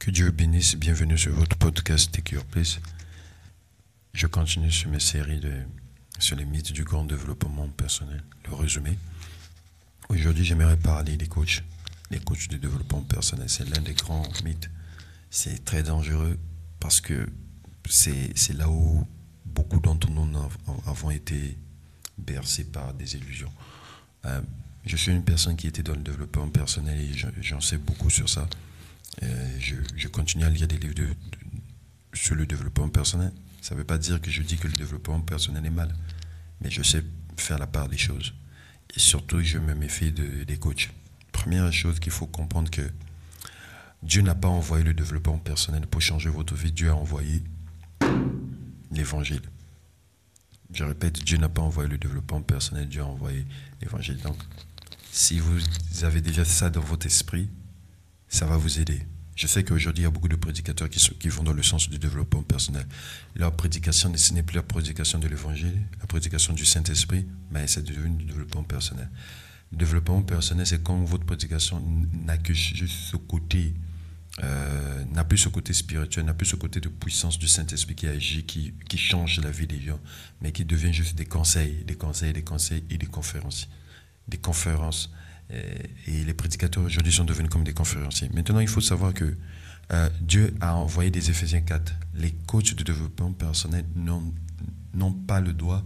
Que Dieu bénisse, bienvenue sur votre podcast Take Your Place. Je continue sur mes séries sur les mythes du grand développement personnel, le résumé. Aujourd'hui, j'aimerais parler des coachs, les coachs de développement personnel. C'est l'un des grands mythes. C'est très dangereux parce que c'est là où beaucoup d'entre nous avons été bercés par des illusions. Euh, je suis une personne qui était dans le développement personnel et j'en sais beaucoup sur ça. Euh, je, continue à lire des livres sur le développement personnel. Ça ne veut pas dire que je dis que le développement personnel est mal, mais je sais faire la part des choses. Et surtout, je me méfie des coachs. Première chose qu'il faut comprendre que Dieu n'a pas envoyé le développement personnel pour changer votre vie. Dieu a envoyé l'évangile. Je répète, Dieu n'a pas envoyé le développement personnel, Dieu a envoyé l'évangile. Donc, si vous avez déjà ça dans votre esprit, ça va vous aider. Je sais qu'aujourd'hui, il y a beaucoup de prédicateurs qui, vont dans le sens du développement personnel. Leur prédication, ce n'est plus la prédication de l'évangile, la prédication du Saint-Esprit, mais c'est devenu du développement personnel. Le développement personnel, c'est quand votre prédication n'a que ce côté, euh, n'a plus ce côté spirituel, n'a plus ce côté de puissance du Saint-Esprit qui agit, qui, qui change la vie des gens, mais qui devient juste des conseils, des conseils, des conseils et des conférences. Des conférences et les prédicateurs aujourd'hui sont devenus comme des conférenciers. Maintenant, il faut savoir que euh, Dieu a envoyé des Éphésiens 4. Les coachs de développement personnel n'ont pas le droit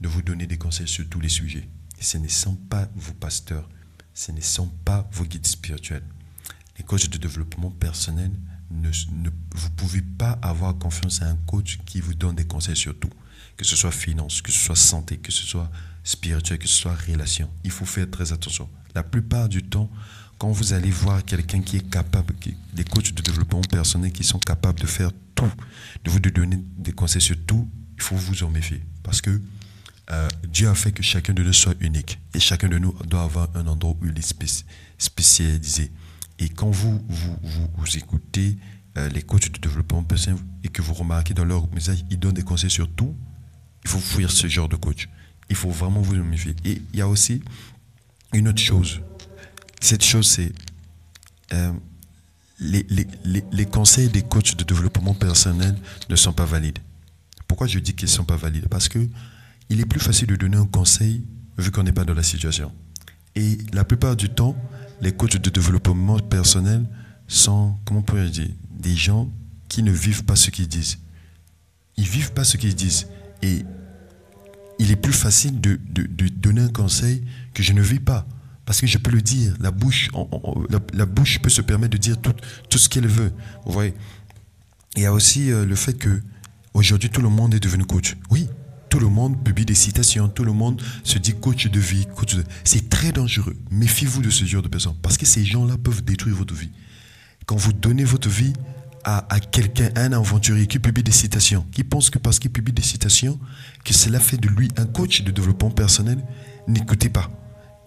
de vous donner des conseils sur tous les sujets. Et ce ne sont pas vos pasteurs, ce ne sont pas vos guides spirituels. Les coachs de développement personnel, vous ne pouvez pas avoir confiance à un coach qui vous donne des conseils sur tout. Que ce soit finance, que ce soit santé, que ce soit spirituel, que ce soit relation. Il faut faire très attention. La plupart du temps, quand vous allez voir quelqu'un qui est capable, des coachs de développement personnel qui sont capables de faire tout, de vous donner des conseils sur tout, il faut vous en méfier. Parce que euh, Dieu a fait que chacun de nous soit unique. Et chacun de nous doit avoir un endroit où il est spécialisé. Et quand vous, vous, vous, écoutez euh, les coachs de développement personnel et que vous remarquez dans leur message, ils donnent des conseils sur tout, il faut fuir ce genre de coach. Il faut vraiment vous méfier. Et il y a aussi une autre chose. Cette chose, c'est euh, les, les, les, conseils des coachs de développement personnel ne sont pas valides. Pourquoi je dis qu'ils ne sont pas valides? Parce que il est plus facile de donner un conseil vu qu'on n'est pas dans la situation. Et la plupart du temps, les coachs de développement personnel sont, comment pourrait dire, des gens qui ne vivent pas ce qu'ils disent. Ils vivent pas ce qu'ils disent. Et il est plus facile de, donner un conseil que je ne vis pas. Parce que je peux le dire, la bouche, peut se permettre de dire tout, tout ce qu'elle veut. Vous voyez Il y a aussi euh, le fait que aujourd'hui tout le monde est devenu coach. Oui, tout le monde publie des citations, tout le monde se dit coach de vie, coach de... C'est très dangereux. Méfiez-vous de ce genre de personnes parce que ces gens-là peuvent détruire votre vie. Quand vous donnez votre vie à, quelqu'un, un aventurier qui publie des citations, qui pense que parce qu'il publie des citations, que cela fait de lui un coach de développement personnel, n'écoutez pas.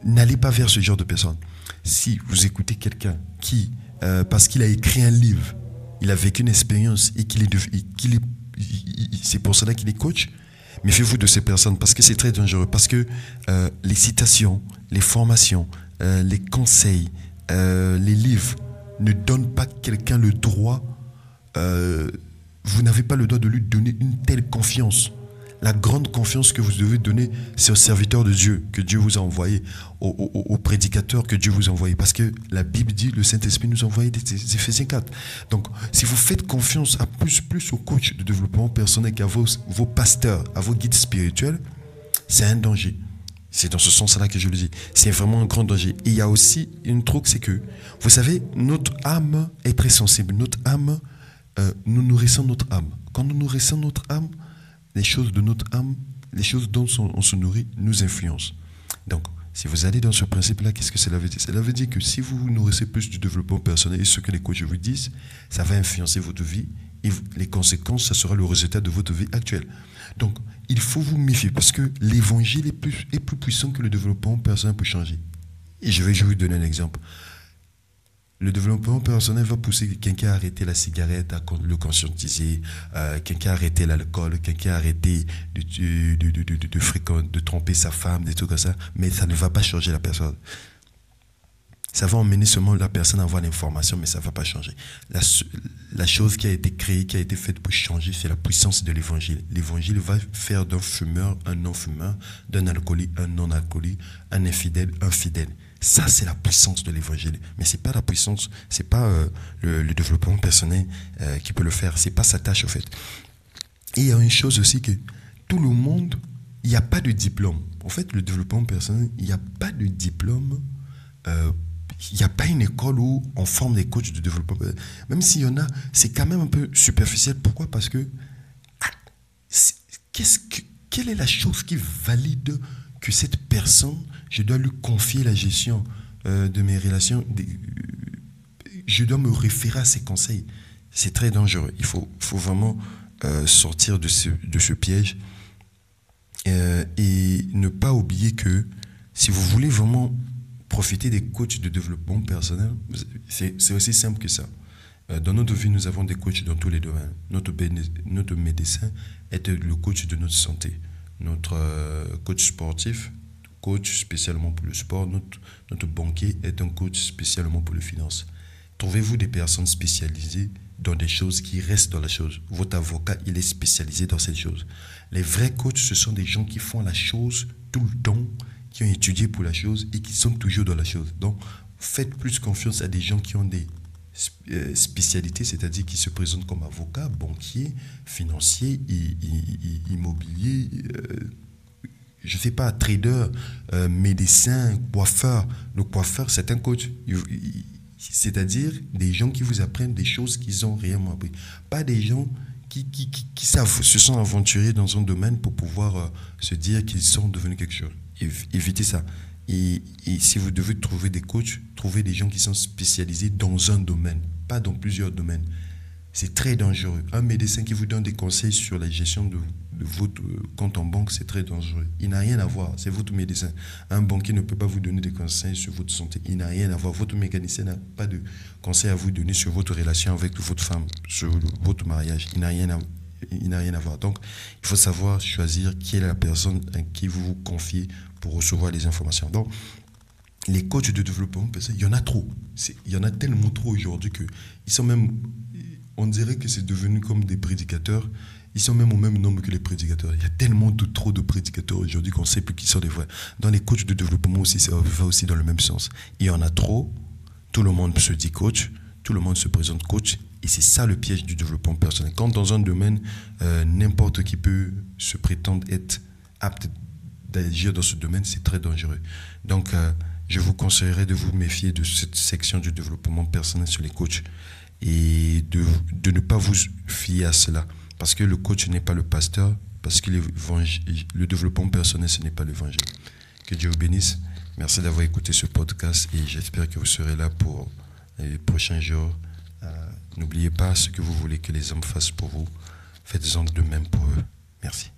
N'allez pas vers ce genre de personne. Si vous écoutez quelqu'un qui, euh, parce qu'il a écrit un livre, il a vécu une expérience et qu'il est, est, c'est pour cela qu'il est coach, méfiez-vous de ces personnes parce que c'est très dangereux. Parce que euh, les citations, les formations, euh, les conseils, les livres ne donnent pas quelqu'un le droit euh, vous n'avez pas le droit de lui donner une telle confiance. La grande confiance que vous devez donner, c'est au serviteur de Dieu que Dieu vous a envoyé, au, prédicateur que Dieu vous a envoyé. Parce que la Bible dit, le Saint-Esprit nous a envoyé des, Éphésiens 4. Donc, si vous faites confiance à plus, plus aux coachs de développement personnel qu'à vos, vos pasteurs, à vos guides spirituels, c'est un danger. C'est dans ce sens-là que je le dis. C'est vraiment un grand danger. Il y a aussi une truc, c'est que, vous savez, notre âme est très sensible. Notre âme euh, nous nourrissons notre âme. Quand nous nourrissons notre âme, les choses de notre âme, les choses dont on se nourrit, nous influencent. Donc, si vous allez dans ce principe-là, qu'est-ce que cela veut dire? Cela veut dire que si vous vous nourrissez plus du développement personnel et ce que les coachs vous disent, ça va influencer votre vie et les conséquences, ça sera le résultat de votre vie actuelle. Donc, il faut vous méfier parce que l'évangile est plus, est plus puissant que le développement personnel pour changer. Et je vais vous donner un exemple. Le développement personnel va pousser quelqu'un à arrêter la cigarette, à le conscientiser, euh, quelqu'un à arrêter l'alcool, quelqu'un à arrêter de, de, de, tromper sa femme, des trucs comme ça. Mais ça ne va pas changer la personne. Ça va emmener seulement la personne à avoir l'information, mais ça ne va pas changer. La, la, chose qui a été créée, qui a été faite pour changer, c'est la puissance de l'évangile. L'évangile va faire d'un fumeur un non-fumeur, d'un alcoolique un non-alcoolique, un infidèle un fidèle. Ça, c'est la puissance de l'évangile. Mais c'est pas la puissance, c'est pas euh, le, développement personnel euh, qui peut le faire. C'est pas sa tâche, au fait. Et il y a une chose aussi que tout le monde, il n'y a pas de diplôme. En fait, le développement personnel, il n'y a pas de diplôme. Euh, il n'y a pas une école où on forme des coachs de développement. Même s'il y en a, c'est quand même un peu superficiel. Pourquoi? Parce que, ah, qu'est-ce que quelle est la chose qui valide que cette personne, je dois lui confier la gestion euh, de mes relations, je dois me référer à ses conseils. C'est très dangereux. Il faut, vraiment euh, sortir de ce, piège euh, et ne pas oublier que si vous voulez vraiment profiter des coachs de développement personnel, c'est aussi simple que ça. Dans notre vie, nous avons des coachs dans tous les domaines. Notre, notre médecin est le coach de notre santé notre coach sportif, coach spécialement pour le sport, notre, banquier est un coach spécialement pour les finances. Trouvez-vous des personnes spécialisées dans des choses qui restent dans la chose? Votre avocat, il est spécialisé dans cette chose. Les vrais coachs, ce sont des gens qui font la chose tout le temps, qui ont étudié pour la chose et qui sont toujours dans la chose. Donc, faites plus confiance à des gens qui ont des euh, spécialité, c'est-à-dire qui se présente comme avocat, banquier, financier, immobilier, euh, je ne sais pas, trader, euh, médecin, coiffeur. Le coiffeur, c'est un coach. C'est-à-dire des gens qui vous apprennent des choses qu'ils ont réellement appris. Pas des gens qui, qui, se sont aventurés dans un domaine pour pouvoir se dire qu'ils sont devenus quelque chose. Évitez ça. Et, si vous devez trouver des coachs, trouvez des gens qui sont spécialisés dans un domaine, pas dans plusieurs domaines. C'est très dangereux. Un médecin qui vous donne des conseils sur la gestion de, votre compte en banque, c'est très dangereux. Il n'a rien à voir, c'est votre médecin. Un banquier ne peut pas vous donner des conseils sur votre santé. Il n'a rien à voir. Votre mécanicien n'a pas de conseils à vous donner sur votre relation avec votre femme, sur votre mariage. Il n'a rien à il n'a rien à voir. Donc, il faut savoir choisir qui est la personne à qui vous vous confiez pour recevoir les informations. Donc, les coachs de développement il y en a trop. Il y en a tellement trop aujourd'hui que ils sont même, on dirait que c'est devenu comme des prédicateurs. Ils sont même au même nombre que les prédicateurs. Il y a tellement de trop de prédicateurs aujourd'hui qu'on ne sait plus qui sont les vrais. Dans les coachs de développement aussi, ça va aussi dans le même sens. Il y en a trop. Tout le monde se dit coach. Tout le monde se présente coach. Et c'est ça le piège du développement personnel. Quand dans un domaine, euh, n'importe qui peut se prétendre être apte d'agir dans ce domaine, c'est très dangereux. Donc, euh, je vous conseillerais de vous méfier de cette section du développement personnel sur les coachs et de, de ne pas vous fier à cela. Parce que le coach n'est pas le pasteur, parce que le développement personnel, ce n'est pas l'évangile. Que Dieu vous bénisse. Merci d'avoir écouté ce podcast et j'espère que vous serez là pour les prochains jours. Euh, n'oubliez pas ce que vous voulez que les hommes fassent pour vous. Faites-en de même pour eux. Merci.